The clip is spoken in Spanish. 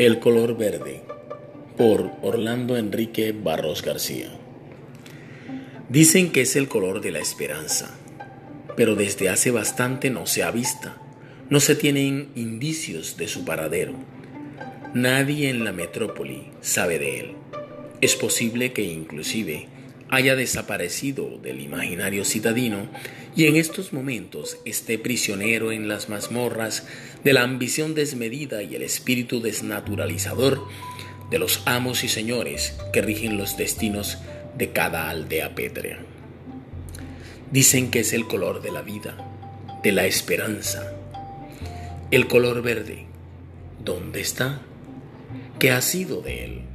El color verde por Orlando Enrique Barros García. Dicen que es el color de la esperanza, pero desde hace bastante no se ha visto. No se tienen indicios de su paradero. Nadie en la metrópoli sabe de él. Es posible que inclusive haya desaparecido del imaginario citadino y en estos momentos esté prisionero en las mazmorras de la ambición desmedida y el espíritu desnaturalizador de los amos y señores que rigen los destinos de cada aldea pétrea. Dicen que es el color de la vida, de la esperanza. El color verde, ¿dónde está? ¿Qué ha sido de él?